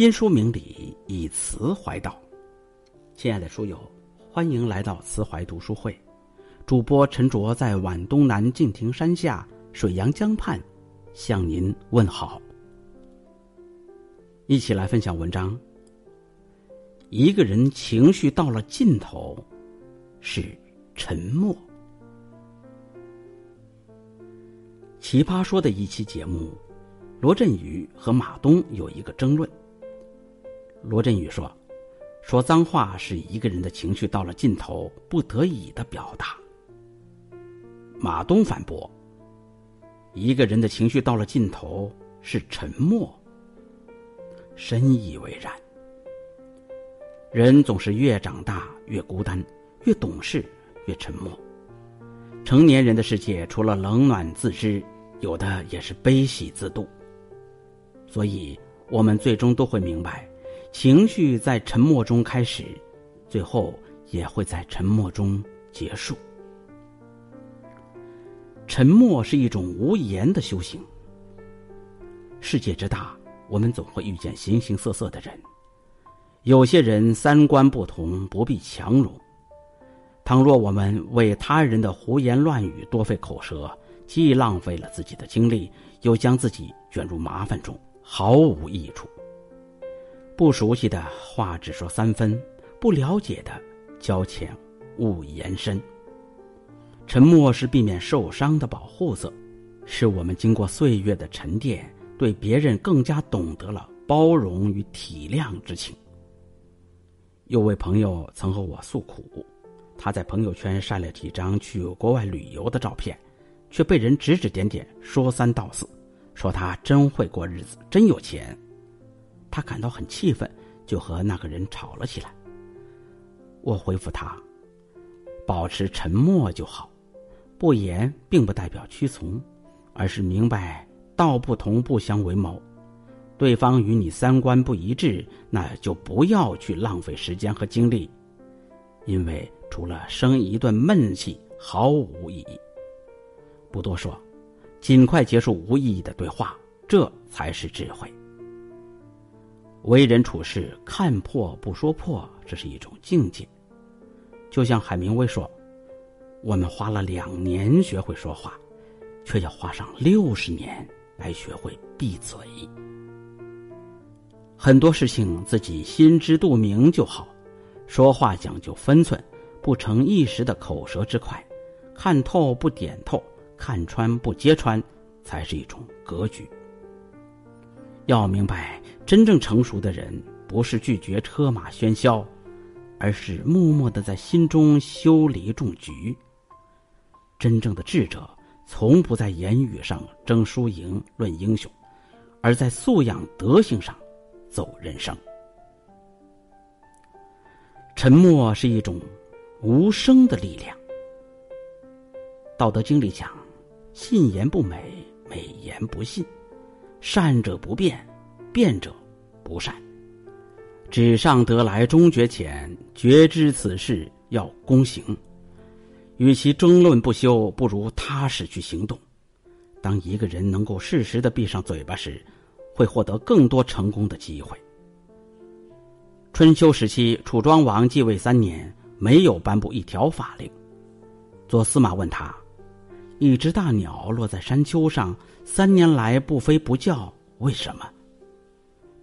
因书明理，以词怀道。亲爱的书友，欢迎来到慈怀读书会。主播陈卓在皖东南敬亭山下、水阳江畔，向您问好。一起来分享文章。一个人情绪到了尽头，是沉默。奇葩说的一期节目，罗振宇和马东有一个争论。罗振宇说：“说脏话是一个人的情绪到了尽头不得已的表达。”马东反驳：“一个人的情绪到了尽头是沉默。”深以为然。人总是越长大越孤单，越懂事越沉默。成年人的世界，除了冷暖自知，有的也是悲喜自度。所以，我们最终都会明白，情绪在沉默中开始，最后也会在沉默中结束。沉默是一种无言的修行。世界之大，我们总会遇见形形色色的人。有些人三观不同，不必强融。倘若我们为他人的胡言乱语多费口舌，既浪费了自己的精力，又将自己卷入麻烦中，毫无益处。不熟悉的话只说三分，不了解的交浅勿言深。沉默是避免受伤的保护色，是我们经过岁月的沉淀，对别人更加懂得了包容与体谅之情。有位朋友曾和我诉苦。他在朋友圈晒了几张去国外旅游的照片，却被人指指点点，说三道四，说他真会过日子，真有钱。他感到很气愤，就和那个人吵了起来。我回复他：保持沉默就好，不言并不代表屈从，而是明白道不同不相为谋。对方与你三观不一致，那就不要去浪费时间和精力，因为。除了生一顿闷气，毫无意义。不多说，尽快结束无意义的对话，这才是智慧。为人处事，看破不说破，这是一种境界。就像海明威说：“我们花了两年学会说话，却要花上六十年来学会闭嘴。”很多事情自己心知肚明就好，说话讲究分寸。不成一时的口舌之快，看透不点透，看穿不揭穿，才是一种格局。要明白，真正成熟的人不是拒绝车马喧嚣，而是默默的在心中修篱种菊。真正的智者，从不在言语上争输赢、论英雄，而在素养、德行上走人生。沉默是一种。无声的力量，《道德经》里讲：“信言不美，美言不信；善者不辩，辩者不善。纸上得来终觉浅，觉知此事要躬行。与其争论不休，不如踏实去行动。当一个人能够适时的闭上嘴巴时，会获得更多成功的机会。”春秋时期，楚庄王继位三年。没有颁布一条法令。左司马问他：“一只大鸟落在山丘上，三年来不飞不叫，为什么？”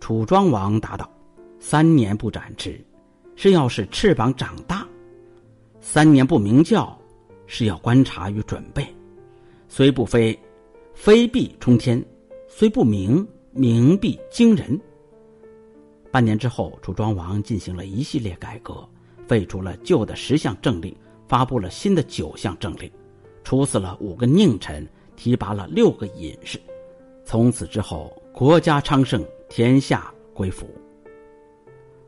楚庄王答道：“三年不展翅，是要使翅膀长大；三年不鸣叫，是要观察与准备。虽不飞，飞必冲天；虽不鸣，鸣必惊人。”半年之后，楚庄王进行了一系列改革。废除了旧的十项政令，发布了新的九项政令，处死了五个佞臣，提拔了六个隐士。从此之后，国家昌盛，天下归服。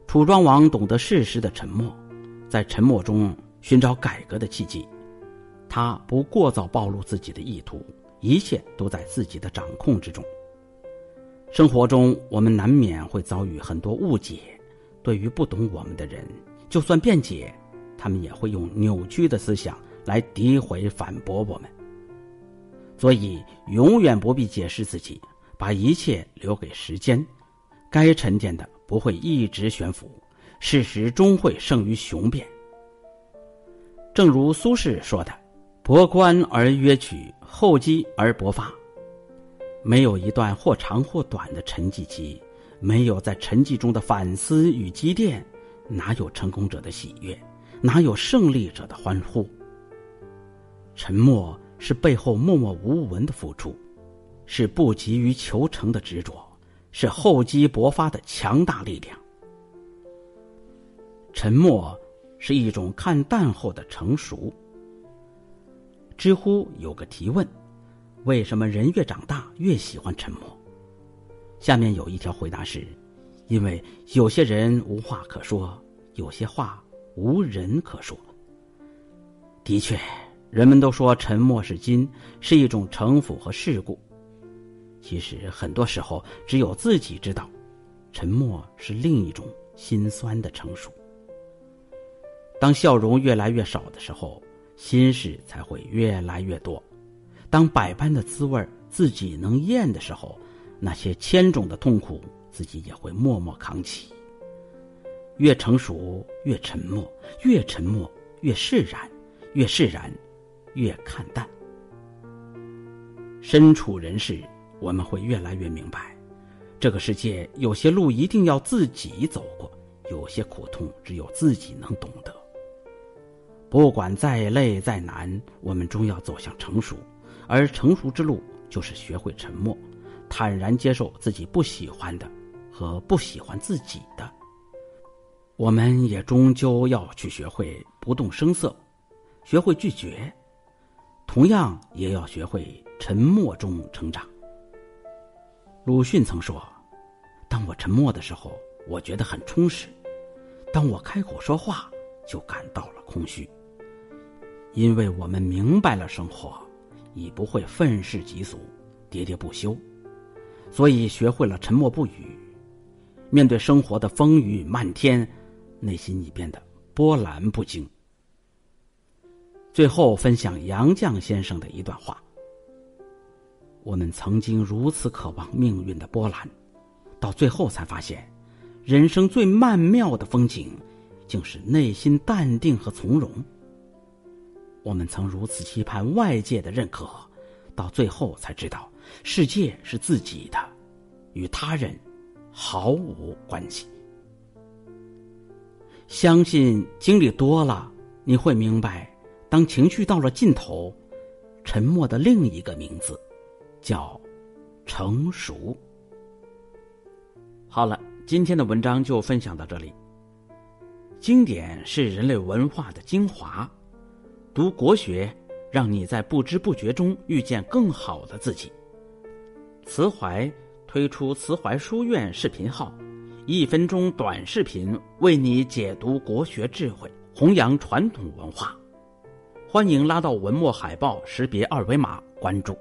楚庄王懂得适时的沉默，在沉默中寻找改革的契机。他不过早暴露自己的意图，一切都在自己的掌控之中。生活中，我们难免会遭遇很多误解，对于不懂我们的人。就算辩解，他们也会用扭曲的思想来诋毁、反驳我们。所以，永远不必解释自己，把一切留给时间。该沉淀的不会一直悬浮，事实终会胜于雄辩。正如苏轼说的：“博观而约取，厚积而薄发。”没有一段或长或短的沉寂期，没有在沉寂中的反思与积淀，哪有成功者的喜悦？哪有胜利者的欢呼？沉默是背后默默无闻的付出，是不急于求成的执着，是厚积薄发的强大力量。沉默是一种看淡后的成熟。知乎有个提问。为什么人越长大越喜欢沉默？下面有一条回答是：因为有些人无话可说，有些话无人可说。的确，人们都说沉默是金，是一种城府和世故。其实很多时候，只有自己知道，沉默是另一种心酸的成熟。当笑容越来越少的时候，心事才会越来越多。当百般的滋味自己能咽的时候，那些千种的痛苦自己也会默默扛起。越成熟越沉默，越沉默越释然，越释然越看淡。身处人世，我们会越来越明白，这个世界有些路一定要自己走过，有些苦痛只有自己能懂得。不管再累再难，我们终要走向成熟。而成熟之路，就是学会沉默，坦然接受自己不喜欢的和不喜欢自己的。我们也终究要去学会不动声色，学会拒绝，同样也要学会沉默中成长。鲁迅曾说：“当我沉默的时候，我觉得很充实；当我开口说话，就感到了空虚。因为我们明白了生活。”已不会愤世嫉俗、喋喋不休，所以学会了沉默不语。面对生活的风雨漫天，内心已变得波澜不惊。最后分享杨绛先生的一段话：我们曾经如此渴望命运的波澜，到最后才发现，人生最曼妙的风景，竟是内心淡定和从容。我们曾如此期盼外界的认可，到最后才知道，世界是自己的，与他人毫无关系。相信经历多了，你会明白，当情绪到了尽头，沉默的另一个名字，叫成熟。好了，今天的文章就分享到这里。经典是人类文化的精华。读国学，让你在不知不觉中遇见更好的自己。慈怀推出慈怀书院视频号，一分钟短视频为你解读国学智慧，弘扬传统文化。欢迎拉到文末海报识别二维码关注。